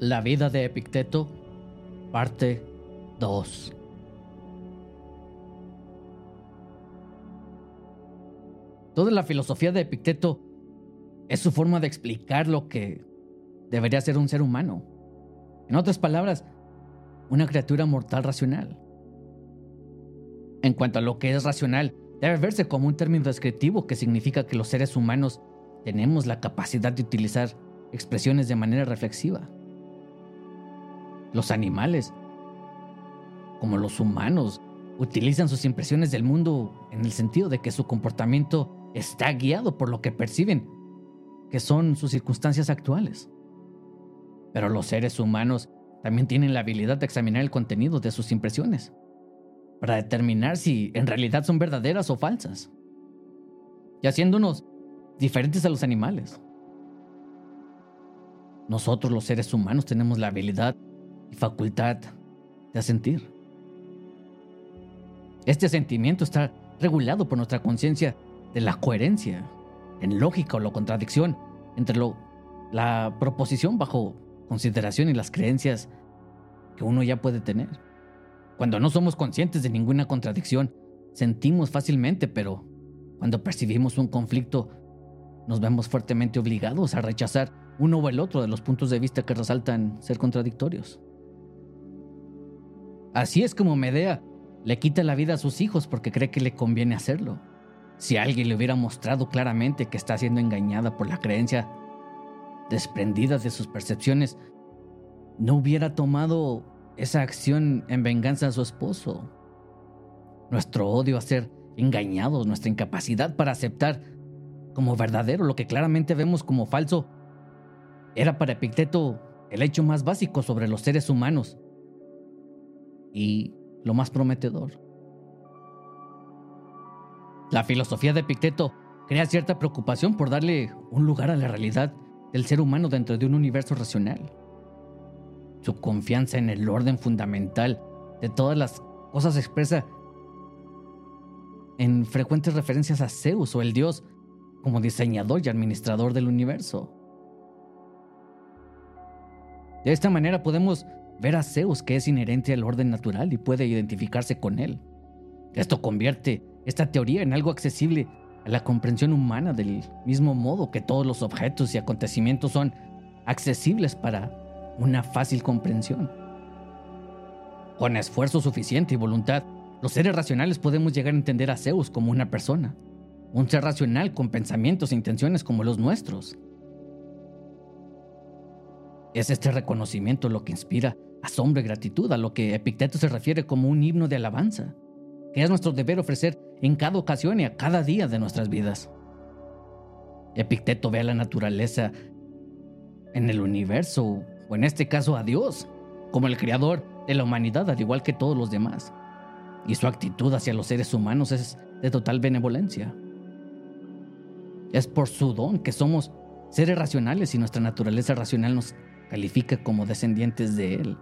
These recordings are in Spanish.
La vida de Epicteto, parte 2. Toda la filosofía de Epicteto es su forma de explicar lo que debería ser un ser humano. En otras palabras, una criatura mortal racional. En cuanto a lo que es racional, debe verse como un término descriptivo que significa que los seres humanos tenemos la capacidad de utilizar expresiones de manera reflexiva. Los animales, como los humanos, utilizan sus impresiones del mundo en el sentido de que su comportamiento está guiado por lo que perciben, que son sus circunstancias actuales. Pero los seres humanos también tienen la habilidad de examinar el contenido de sus impresiones, para determinar si en realidad son verdaderas o falsas, y haciéndonos diferentes a los animales. Nosotros los seres humanos tenemos la habilidad y facultad de sentir. Este sentimiento está regulado por nuestra conciencia de la coherencia, en lógica o la contradicción entre lo, la proposición bajo consideración y las creencias que uno ya puede tener. Cuando no somos conscientes de ninguna contradicción, sentimos fácilmente, pero cuando percibimos un conflicto, nos vemos fuertemente obligados a rechazar uno o el otro de los puntos de vista que resaltan ser contradictorios. Así es como Medea le quita la vida a sus hijos porque cree que le conviene hacerlo. Si alguien le hubiera mostrado claramente que está siendo engañada por la creencia desprendida de sus percepciones, no hubiera tomado esa acción en venganza a su esposo. Nuestro odio a ser engañados, nuestra incapacidad para aceptar como verdadero lo que claramente vemos como falso, era para Epicteto el hecho más básico sobre los seres humanos y lo más prometedor. La filosofía de Epicteto crea cierta preocupación por darle un lugar a la realidad del ser humano dentro de un universo racional. Su confianza en el orden fundamental de todas las cosas se expresa en frecuentes referencias a Zeus o el dios como diseñador y administrador del universo. De esta manera podemos ver a Zeus que es inherente al orden natural y puede identificarse con él. Esto convierte esta teoría en algo accesible a la comprensión humana del mismo modo que todos los objetos y acontecimientos son accesibles para una fácil comprensión. Con esfuerzo suficiente y voluntad, los seres racionales podemos llegar a entender a Zeus como una persona, un ser racional con pensamientos e intenciones como los nuestros. Es este reconocimiento lo que inspira asombro y gratitud a lo que Epicteto se refiere como un himno de alabanza que es nuestro deber ofrecer en cada ocasión y a cada día de nuestras vidas. Epicteto ve a la naturaleza en el universo, o en este caso a Dios, como el creador de la humanidad, al igual que todos los demás. Y su actitud hacia los seres humanos es de total benevolencia. Es por su don que somos seres racionales y nuestra naturaleza racional nos califica como descendientes de Él.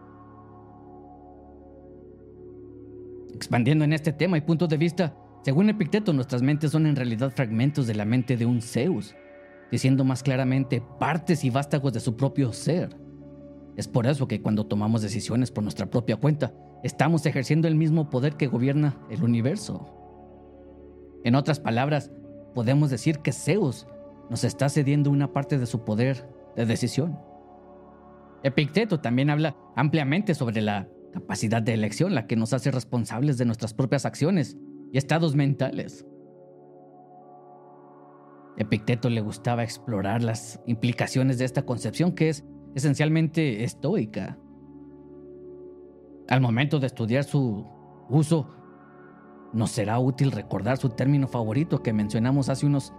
Expandiendo en este tema y punto de vista, según Epicteto, nuestras mentes son en realidad fragmentos de la mente de un Zeus, diciendo más claramente partes y vástagos de su propio ser. Es por eso que cuando tomamos decisiones por nuestra propia cuenta, estamos ejerciendo el mismo poder que gobierna el universo. En otras palabras, podemos decir que Zeus nos está cediendo una parte de su poder de decisión. Epicteto también habla ampliamente sobre la capacidad de elección la que nos hace responsables de nuestras propias acciones y estados mentales. Epicteto le gustaba explorar las implicaciones de esta concepción que es esencialmente estoica. Al momento de estudiar su uso, nos será útil recordar su término favorito que mencionamos hace unos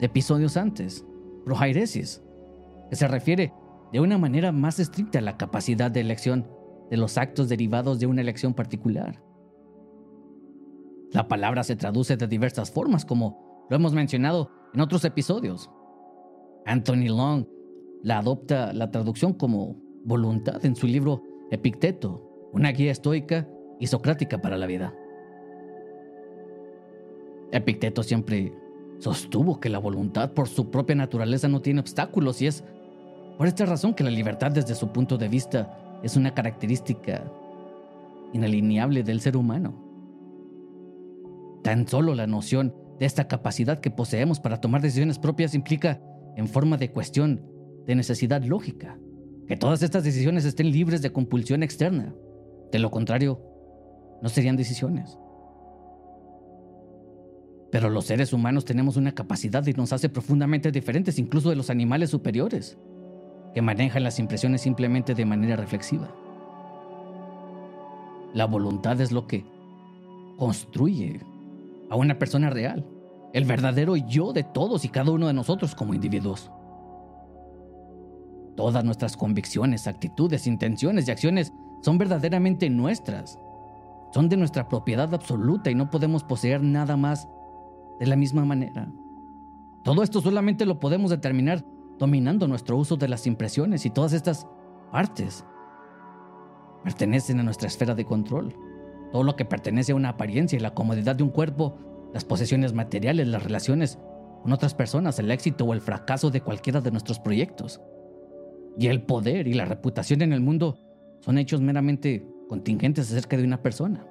episodios antes, prohairesis, que se refiere de una manera más estricta a la capacidad de elección de los actos derivados de una elección particular. La palabra se traduce de diversas formas, como lo hemos mencionado en otros episodios. Anthony Long la adopta la traducción como voluntad en su libro Epicteto, una guía estoica y socrática para la vida. Epicteto siempre sostuvo que la voluntad por su propia naturaleza no tiene obstáculos y es Por esta razón que la libertad desde su punto de vista es una característica inalineable del ser humano. Tan solo la noción de esta capacidad que poseemos para tomar decisiones propias implica, en forma de cuestión de necesidad lógica, que todas estas decisiones estén libres de compulsión externa. De lo contrario, no serían decisiones. Pero los seres humanos tenemos una capacidad y nos hace profundamente diferentes incluso de los animales superiores, que manejan las impresiones simplemente de manera reflexiva. La voluntad es lo que construye a una persona real, el verdadero yo de todos y cada uno de nosotros como individuos. Todas nuestras convicciones, actitudes, intenciones y acciones son verdaderamente nuestras. Son de nuestra propiedad absoluta y no podemos poseer nada más de la misma manera. Todo esto solamente lo podemos determinar dominando nuestro uso de las impresiones y todas estas partes pertenecen a nuestra esfera de control. Todo lo que pertenece a una apariencia y la comodidad de un cuerpo, las posesiones materiales, las relaciones con otras personas, el éxito o el fracaso de cualquiera de nuestros proyectos. Y el poder y la reputación en el mundo son hechos meramente contingentes acerca de una persona.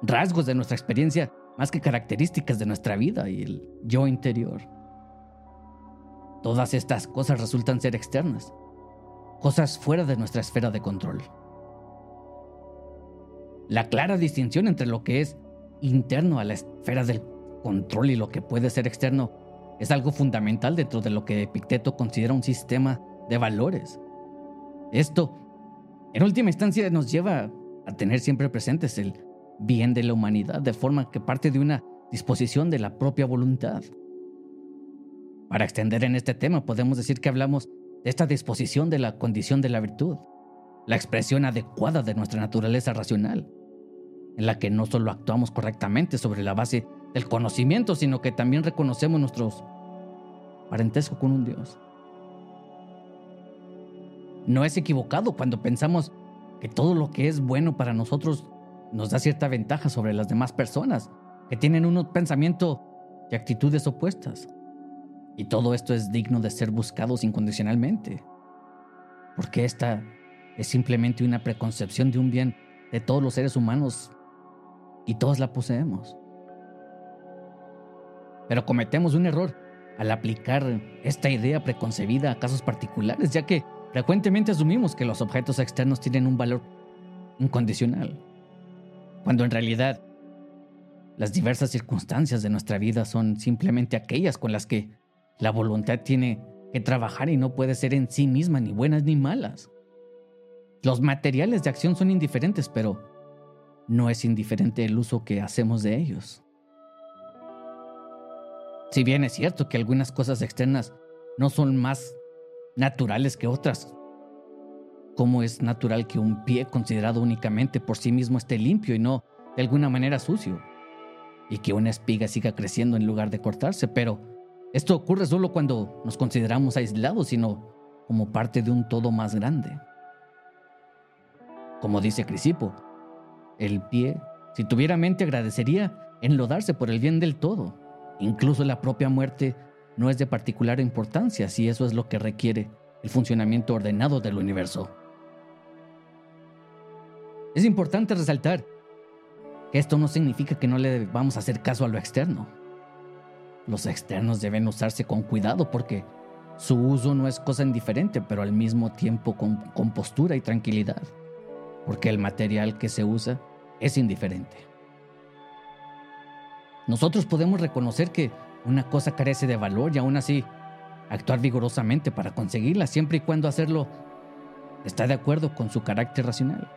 Rasgos de nuestra experiencia más que características de nuestra vida y el yo interior. Todas estas cosas resultan ser externas, cosas fuera de nuestra esfera de control. La clara distinción entre lo que es interno a la esfera del control y lo que puede ser externo es algo fundamental dentro de lo que Epicteto considera un sistema de valores. Esto, en última instancia, nos lleva a tener siempre presentes el bien de la humanidad, de forma que parte de una disposición de la propia voluntad. Para extender en este tema, podemos decir que hablamos de esta disposición de la condición de la virtud, la expresión adecuada de nuestra naturaleza racional en la que no solo actuamos correctamente sobre la base del conocimiento, sino que también reconocemos nuestros parentesco con un Dios. No es equivocado cuando pensamos que todo lo que es bueno para nosotros nos da cierta ventaja sobre las demás personas que tienen un pensamiento y actitudes opuestas. Y todo esto es digno de ser buscados incondicionalmente. Porque esta es simplemente una preconcepción de un bien de todos los seres humanos y todos la poseemos. Pero cometemos un error al aplicar esta idea preconcebida a casos particulares, ya que frecuentemente asumimos que los objetos externos tienen un valor incondicional, cuando en realidad las diversas circunstancias de nuestra vida son simplemente aquellas con las que la voluntad tiene que trabajar y no puede ser en sí misma ni buenas ni malas. Los materiales de acción son indiferentes, pero no es indiferente el uso que hacemos de ellos. Si bien es cierto que algunas cosas externas no son más naturales que otras, como es natural que un pie considerado únicamente por sí mismo esté limpio y no de alguna manera sucio, y que una espiga siga creciendo en lugar de cortarse, pero esto ocurre solo cuando nos consideramos aislados, sino como parte de un todo más grande. Como dice Crisipo, el pie, si tuviera mente, agradecería enlodarse por el bien del todo. Incluso la propia muerte no es de particular importancia si eso es lo que requiere el funcionamiento ordenado del universo. Es importante resaltar que esto no significa que no le vamos a hacer caso a lo externo. Los externos deben usarse con cuidado porque su uso no es cosa indiferente, pero al mismo tiempo con compostura y tranquilidad, porque el material que se usa es indiferente. Nosotros podemos reconocer que una cosa carece de valor y aún así actuar vigorosamente para conseguirla siempre y cuando hacerlo está de acuerdo con su carácter racional.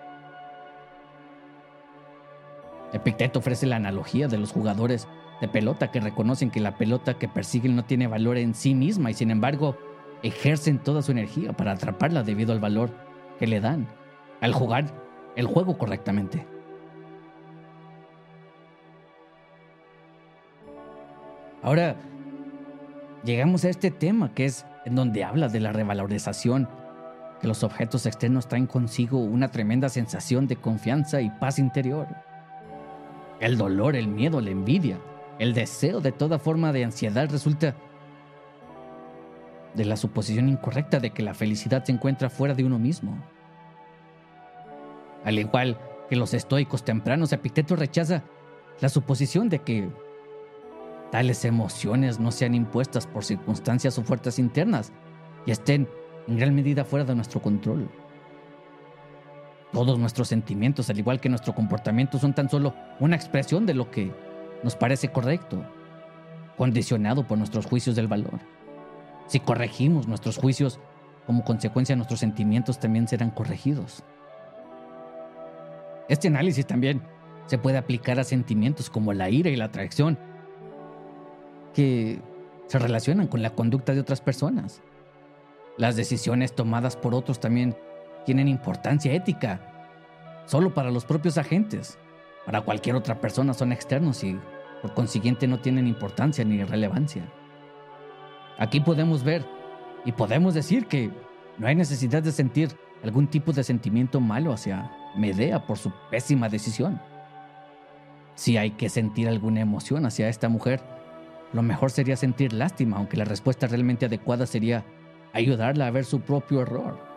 Epicteto ofrece la analogía de los jugadores de pelota que reconocen que la pelota que persiguen no tiene valor en sí misma y sin embargo ejercen toda su energía para atraparla debido al valor que le dan al jugar el juego correctamente. Ahora, llegamos a este tema que es en donde habla de la revalorización, que los objetos externos traen consigo una tremenda sensación de confianza y paz interior. El dolor, el miedo, la envidia, el deseo de toda forma de ansiedad resulta de la suposición incorrecta de que la felicidad se encuentra fuera de uno mismo. Al igual que los estoicos tempranos, Epicteto rechaza la suposición de que tales emociones no sean impuestas por circunstancias o fuerzas internas y estén en gran medida fuera de nuestro control. Todos nuestros sentimientos, al igual que nuestro comportamiento, son tan solo una expresión de lo que nos parece correcto, condicionado por nuestros juicios del valor. Si corregimos nuestros juicios, como consecuencia nuestros sentimientos también serán corregidos. Este análisis también se puede aplicar a sentimientos como la ira y la atracción, que se relacionan con la conducta de otras personas. Las decisiones tomadas por otros también tienen importancia ética, solo para los propios agentes. Para cualquier otra persona son externos y por consiguiente no tienen importancia ni relevancia. Aquí podemos ver y podemos decir que no hay necesidad de sentir algún tipo de sentimiento malo hacia Medea por su pésima decisión. Si hay que sentir alguna emoción hacia esta mujer, lo mejor sería sentir lástima, aunque la respuesta realmente adecuada sería ayudarla a ver su propio error.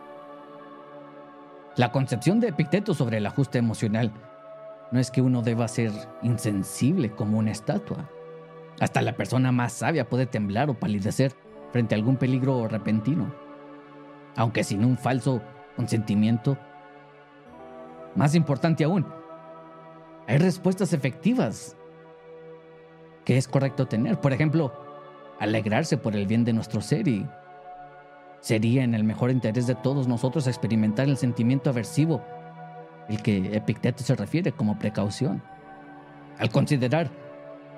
La concepción de Epicteto sobre el ajuste emocional no es que uno deba ser insensible como una estatua. Hasta la persona más sabia puede temblar o palidecer frente a algún peligro repentino, aunque sin un falso consentimiento. Más importante aún, hay respuestas efectivas que es correcto tener. Por ejemplo, alegrarse por el bien de nuestro ser y sería en el mejor interés de todos nosotros experimentar el sentimiento aversivo, el que Epicteto se refiere como precaución, al considerar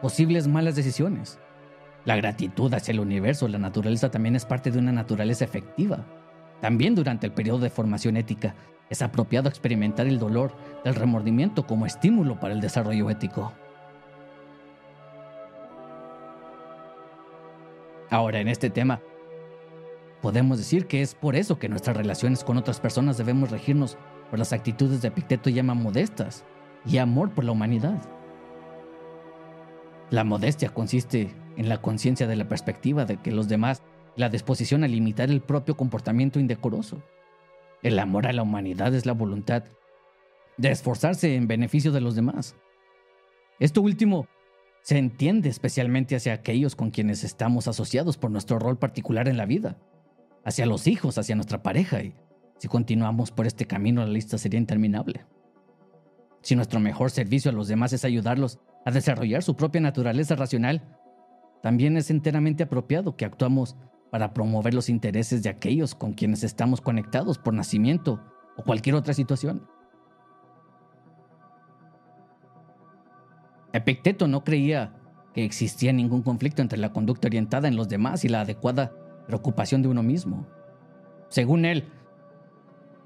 posibles malas decisiones. La gratitud hacia el universo, la naturaleza también es parte de una naturaleza efectiva. También durante el periodo de formación ética es apropiado experimentar el dolor del remordimiento como estímulo para el desarrollo ético. Ahora, en este tema, podemos decir que es por eso que nuestras relaciones con otras personas debemos regirnos por las actitudes de Epicteto llama modestas y amor por la humanidad. La modestia consiste en la conciencia de la perspectiva de que los demás, la disposición a limitar el propio comportamiento indecoroso. El amor a la humanidad es la voluntad de esforzarse en beneficio de los demás. Esto último se entiende especialmente hacia aquellos con quienes estamos asociados por nuestro rol particular en la vida, hacia los hijos, hacia nuestra pareja, y si continuamos por este camino la lista sería interminable. Si nuestro mejor servicio a los demás es ayudarlos a desarrollar su propia naturaleza racional, también es enteramente apropiado que actuamos para promover los intereses de aquellos con quienes estamos conectados por nacimiento o cualquier otra situación. Epicteto no creía que existía ningún conflicto entre la conducta orientada en los demás y la adecuada preocupación de uno mismo. Según él,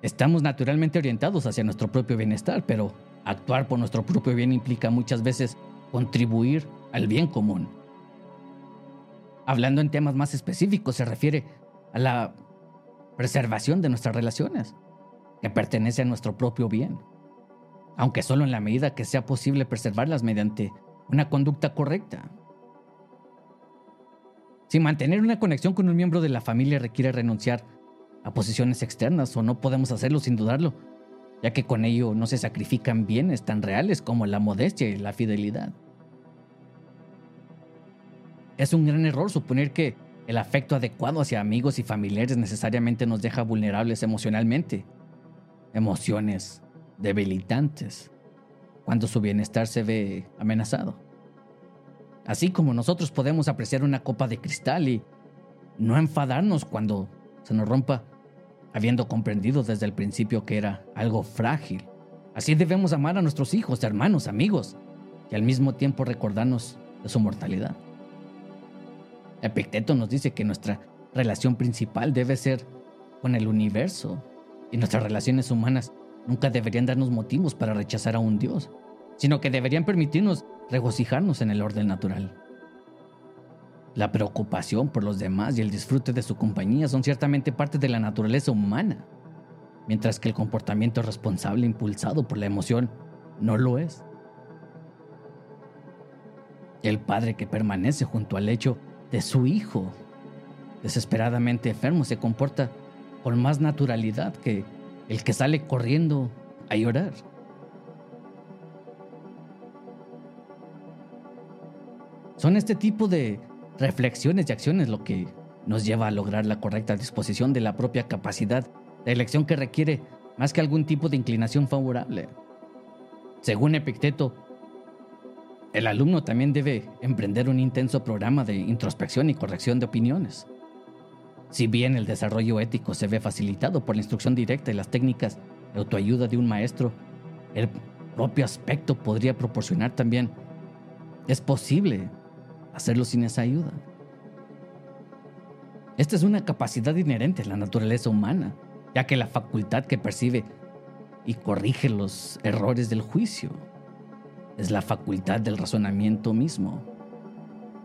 estamos naturalmente orientados hacia nuestro propio bienestar, pero Actuar por nuestro propio bien implica muchas veces contribuir al bien común. Hablando en temas más específicos, se refiere a la preservación de nuestras relaciones, que pertenece a nuestro propio bien, aunque solo en la medida que sea posible preservarlas mediante una conducta correcta. Si mantener una conexión con un miembro de la familia requiere renunciar a posiciones externas o no podemos hacerlo sin dudarlo, ya que con ello no se sacrifican bienes tan reales como la modestia y la fidelidad. Es un gran error suponer que el afecto adecuado hacia amigos y familiares necesariamente nos deja vulnerables emocionalmente. Emociones debilitantes cuando su bienestar se ve amenazado. Así como nosotros podemos apreciar una copa de cristal y no enfadarnos cuando se nos rompa, habiendo comprendido desde el principio que era algo frágil. Así debemos amar a nuestros hijos, hermanos, amigos, y al mismo tiempo recordarnos de su mortalidad. Epicteto nos dice que nuestra relación principal debe ser con el universo, y nuestras relaciones humanas nunca deberían darnos motivos para rechazar a un Dios, sino que deberían permitirnos regocijarnos en el orden natural. La preocupación por los demás y el disfrute de su compañía son ciertamente parte de la naturaleza humana, mientras que el comportamiento responsable impulsado por la emoción no lo es. El padre que permanece junto al lecho de su hijo desesperadamente enfermo se comporta con más naturalidad que el que sale corriendo a llorar. Son este tipo de reflexiones y acciones lo que nos lleva a lograr la correcta disposición de la propia capacidad de elección que requiere más que algún tipo de inclinación favorable. Según Epicteto, el alumno también debe emprender un intenso programa de introspección y corrección de opiniones. Si bien el desarrollo ético se ve facilitado por la instrucción directa y las técnicas de autoayuda de un maestro, el propio aspecto podría proporcionar también. Es posible hacerlo sin esa ayuda. Esta es una capacidad inherente a la naturaleza humana, ya que la facultad que percibe y corrige los errores del juicio es la facultad del razonamiento mismo.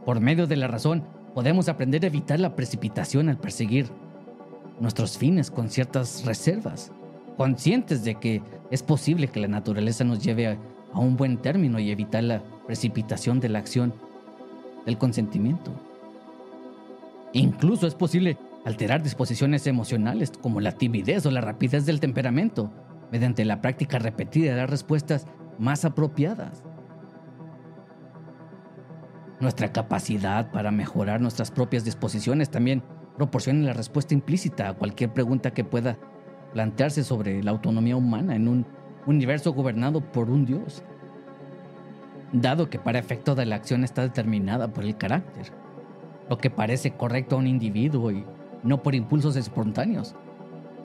Por medio de la razón, podemos aprender a evitar la precipitación al perseguir nuestros fines con ciertas reservas, conscientes de que es posible que la naturaleza nos lleve a, un buen término y evitar la precipitación de la acción del consentimiento. Incluso es posible alterar disposiciones emocionales como la timidez o la rapidez del temperamento mediante la práctica repetida de las respuestas más apropiadas. Nuestra capacidad para mejorar nuestras propias disposiciones también proporciona la respuesta implícita a cualquier pregunta que pueda plantearse sobre la autonomía humana en un universo gobernado por un Dios. Dado que para efecto de la acción está determinada por el carácter, lo que parece correcto a un individuo y no por impulsos espontáneos.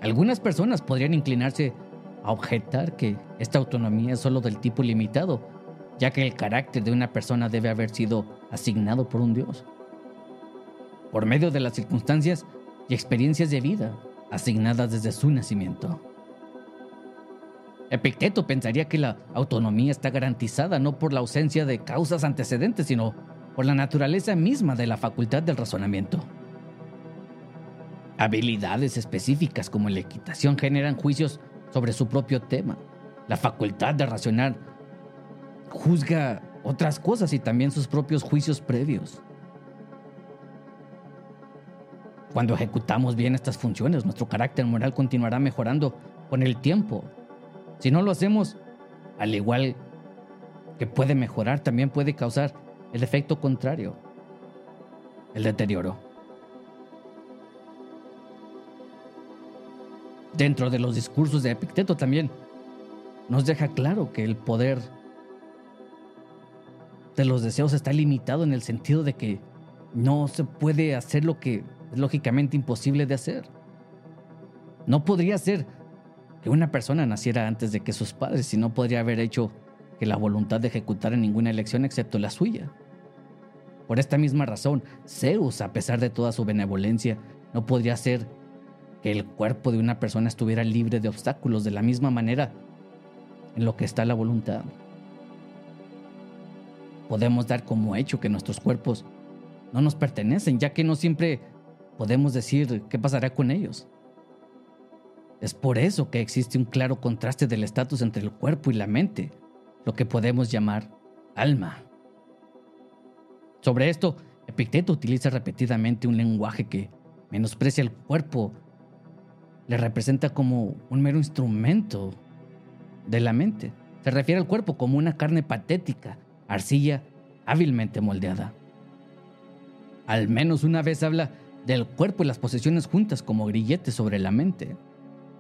Algunas personas podrían inclinarse a objetar que esta autonomía es solo del tipo limitado ya que el carácter de una persona debe haber sido asignado por un Dios. Por medio de las circunstancias y experiencias de vida asignadas desde su nacimiento. Epicteto pensaría que la autonomía está garantizada no por la ausencia de causas antecedentes, sino por la naturaleza misma de la facultad del razonamiento. Habilidades específicas como la equitación generan juicios sobre su propio tema. La facultad de racionar juzga otras cosas y también sus propios juicios previos. Cuando ejecutamos bien estas funciones, nuestro carácter moral continuará mejorando con el tiempo. Si no lo hacemos, al igual que puede mejorar, también puede causar el efecto contrario, el deterioro. Dentro de los discursos de Epicteto también nos deja claro que el poder de los deseos está limitado en el sentido de que no se puede hacer lo que es lógicamente imposible de hacer. No podría ser que una persona naciera antes de que sus padres y no podría haber hecho que la voluntad de ejecutar ninguna elección excepto la suya. Por esta misma razón, Zeus, a pesar de toda su benevolencia, no podría hacer que el cuerpo de una persona estuviera libre de obstáculos de la misma manera en lo que está la voluntad podemos dar como hecho que nuestros cuerpos no nos pertenecen, ya que no siempre podemos decir qué pasará con ellos. Es por eso que existe un claro contraste del estatus entre el cuerpo y la mente, lo que podemos llamar alma. Sobre esto, Epicteto utiliza repetidamente un lenguaje que menosprecia el cuerpo, le representa como un mero instrumento de la mente. Se refiere al cuerpo como una carne patética, arcilla hábilmente moldeada. Al menos una vez habla del cuerpo y las posesiones juntas como grilletes sobre la mente,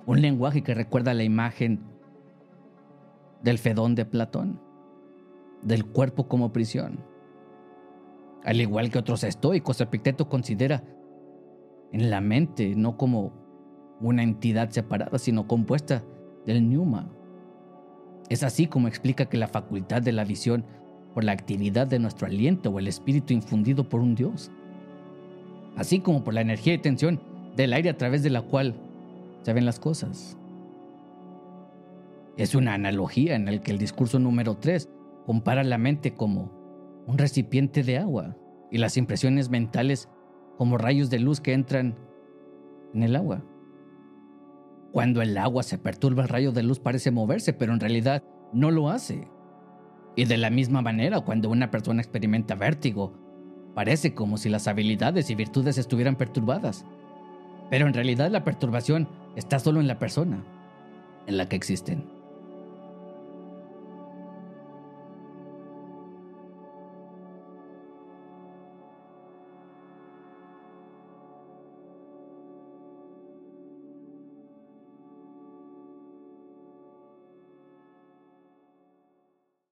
un lenguaje que recuerda la imagen del Fedón de Platón, del cuerpo como prisión. Al igual que otros estoicos, Epicteto considera en la mente no como una entidad separada, sino compuesta del Numa. Es así como explica que la facultad de la visión por la actividad de nuestro aliento o el espíritu infundido por un Dios, así como por la energía y tensión del aire a través de la cual se ven las cosas. Es una analogía en la que el discurso número 3 compara la mente como un recipiente de agua y las impresiones mentales como rayos de luz que entran en el agua. Cuando el agua se perturba, el rayo de luz parece moverse, pero en realidad no lo hace. Y de la misma manera, cuando una persona experimenta vértigo, parece como si las habilidades y virtudes estuvieran perturbadas. Pero en realidad la perturbación está solo en la persona en la que existen.